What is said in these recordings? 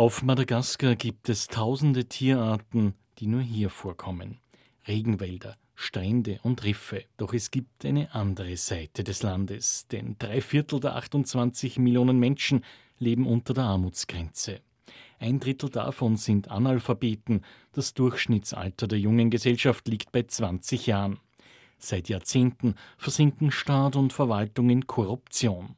Auf Madagaskar gibt es tausende Tierarten, die nur hier vorkommen. Regenwälder, Strände und Riffe. Doch es gibt eine andere Seite des Landes, denn drei Viertel der 28 Millionen Menschen leben unter der Armutsgrenze. Ein Drittel davon sind Analphabeten. Das Durchschnittsalter der jungen Gesellschaft liegt bei 20 Jahren. Seit Jahrzehnten versinken Staat und Verwaltung in Korruption.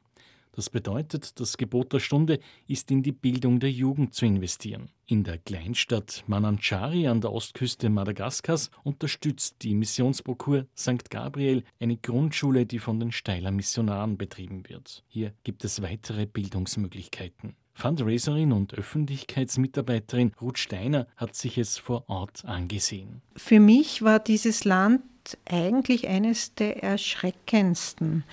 Das bedeutet, das Gebot der Stunde ist in die Bildung der Jugend zu investieren. In der Kleinstadt Mananchari an der Ostküste Madagaskars unterstützt die Missionsprokur St. Gabriel eine Grundschule, die von den Steiler Missionaren betrieben wird. Hier gibt es weitere Bildungsmöglichkeiten. Fundraiserin und Öffentlichkeitsmitarbeiterin Ruth Steiner hat sich es vor Ort angesehen. Für mich war dieses Land eigentlich eines der erschreckendsten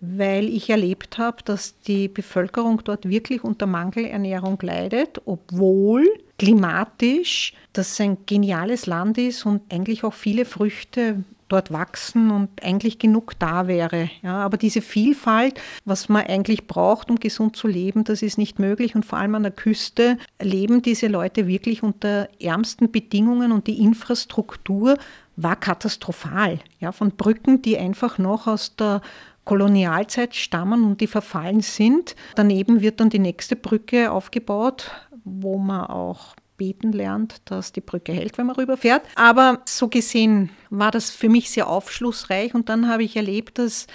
weil ich erlebt habe, dass die Bevölkerung dort wirklich unter Mangelernährung leidet, obwohl klimatisch das ein geniales Land ist und eigentlich auch viele Früchte dort wachsen und eigentlich genug da wäre. Ja, aber diese Vielfalt, was man eigentlich braucht, um gesund zu leben, das ist nicht möglich. Und vor allem an der Küste leben diese Leute wirklich unter ärmsten Bedingungen und die Infrastruktur war katastrophal. Ja, von Brücken, die einfach noch aus der Kolonialzeit stammen und die verfallen sind. Daneben wird dann die nächste Brücke aufgebaut, wo man auch beten lernt, dass die Brücke hält, wenn man rüberfährt. Aber so gesehen war das für mich sehr aufschlussreich und dann habe ich erlebt, dass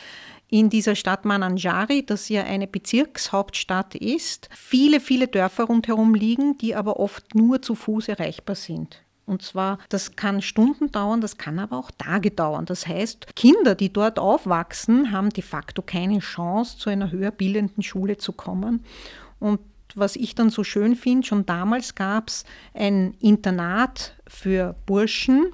in dieser Stadt Mananjari, das ja eine Bezirkshauptstadt ist, viele, viele Dörfer rundherum liegen, die aber oft nur zu Fuß erreichbar sind. Und zwar, das kann Stunden dauern, das kann aber auch Tage dauern. Das heißt, Kinder, die dort aufwachsen, haben de facto keine Chance, zu einer höher bildenden Schule zu kommen. Und was ich dann so schön finde, schon damals gab es ein Internat für Burschen,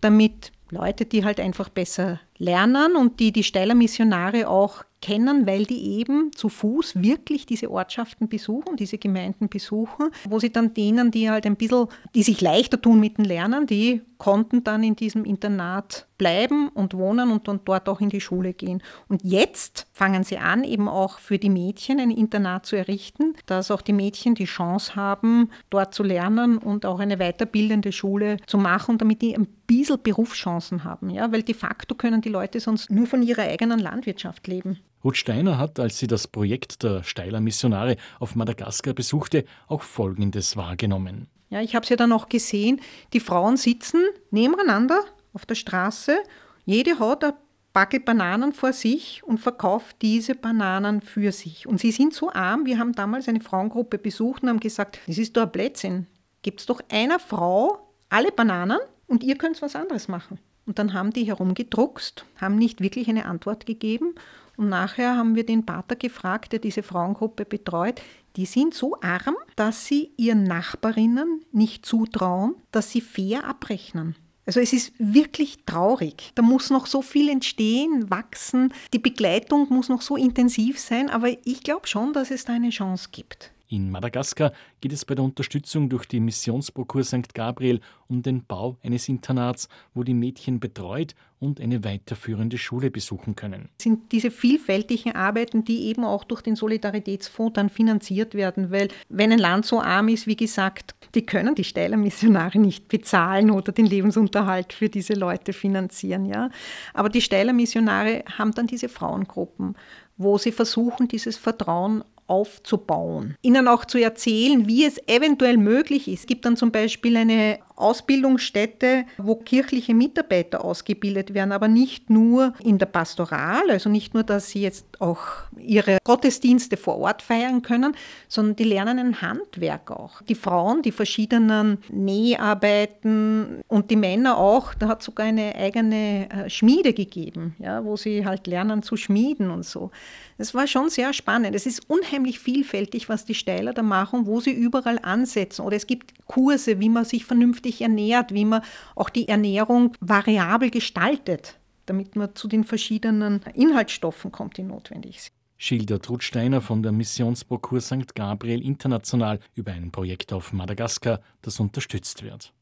damit Leute, die halt einfach besser lernen und die die Steiler Missionare auch kennen, weil die eben zu Fuß wirklich diese Ortschaften besuchen, diese Gemeinden besuchen, wo sie dann denen, die halt ein bisschen, die sich leichter tun mit dem Lernen, die konnten dann in diesem Internat bleiben und wohnen und dann dort auch in die Schule gehen. Und jetzt fangen sie an, eben auch für die Mädchen ein Internat zu errichten, dass auch die Mädchen die Chance haben, dort zu lernen und auch eine weiterbildende Schule zu machen, damit die ein bisschen Berufschancen haben. Ja? Weil de facto können die Leute sonst nur von ihrer eigenen Landwirtschaft leben. Ruth Steiner hat, als sie das Projekt der Steiler Missionare auf Madagaskar besuchte, auch Folgendes wahrgenommen. Ja, ich habe es ja dann auch gesehen, die Frauen sitzen nebeneinander auf der Straße, jede hat ein Backel Bananen vor sich und verkauft diese Bananen für sich. Und sie sind so arm, wir haben damals eine Frauengruppe besucht und haben gesagt, das ist doch ein Blödsinn. Gibt es doch einer Frau alle Bananen und ihr könnt was anderes machen. Und dann haben die herumgedruckst, haben nicht wirklich eine Antwort gegeben. Und nachher haben wir den Pater gefragt, der diese Frauengruppe betreut. Die sind so arm, dass sie ihren Nachbarinnen nicht zutrauen, dass sie fair abrechnen. Also es ist wirklich traurig. Da muss noch so viel entstehen, wachsen. Die Begleitung muss noch so intensiv sein, aber ich glaube schon, dass es da eine Chance gibt. In Madagaskar geht es bei der Unterstützung durch die Missionsprokur St. Gabriel um den Bau eines Internats, wo die Mädchen betreut und eine weiterführende Schule besuchen können. Das sind diese vielfältigen Arbeiten, die eben auch durch den Solidaritätsfonds dann finanziert werden, weil wenn ein Land so arm ist, wie gesagt, die können die Steiler Missionare nicht bezahlen oder den Lebensunterhalt für diese Leute finanzieren, ja. Aber die Steiler Missionare haben dann diese Frauengruppen, wo sie versuchen, dieses Vertrauen aufzubauen. Ihnen auch zu erzählen, wie es eventuell möglich ist. Es gibt dann zum Beispiel eine Ausbildungsstätte, wo kirchliche Mitarbeiter ausgebildet werden, aber nicht nur in der Pastoral, also nicht nur, dass sie jetzt auch ihre Gottesdienste vor Ort feiern können, sondern die lernen ein Handwerk auch. Die Frauen, die verschiedenen Näharbeiten und die Männer auch, da hat sogar eine eigene äh, Schmiede gegeben, ja, wo sie halt lernen zu schmieden und so. Das war schon sehr spannend. Es ist unheimlich vielfältig, was die Steiler da machen, wo sie überall ansetzen. Oder es gibt Kurse, wie man sich vernünftig vernünftig ernährt, wie man auch die Ernährung variabel gestaltet, damit man zu den verschiedenen Inhaltsstoffen kommt, die notwendig sind. Schildert Ruth Steiner von der Missionsprokur St. Gabriel International über ein Projekt auf Madagaskar, das unterstützt wird.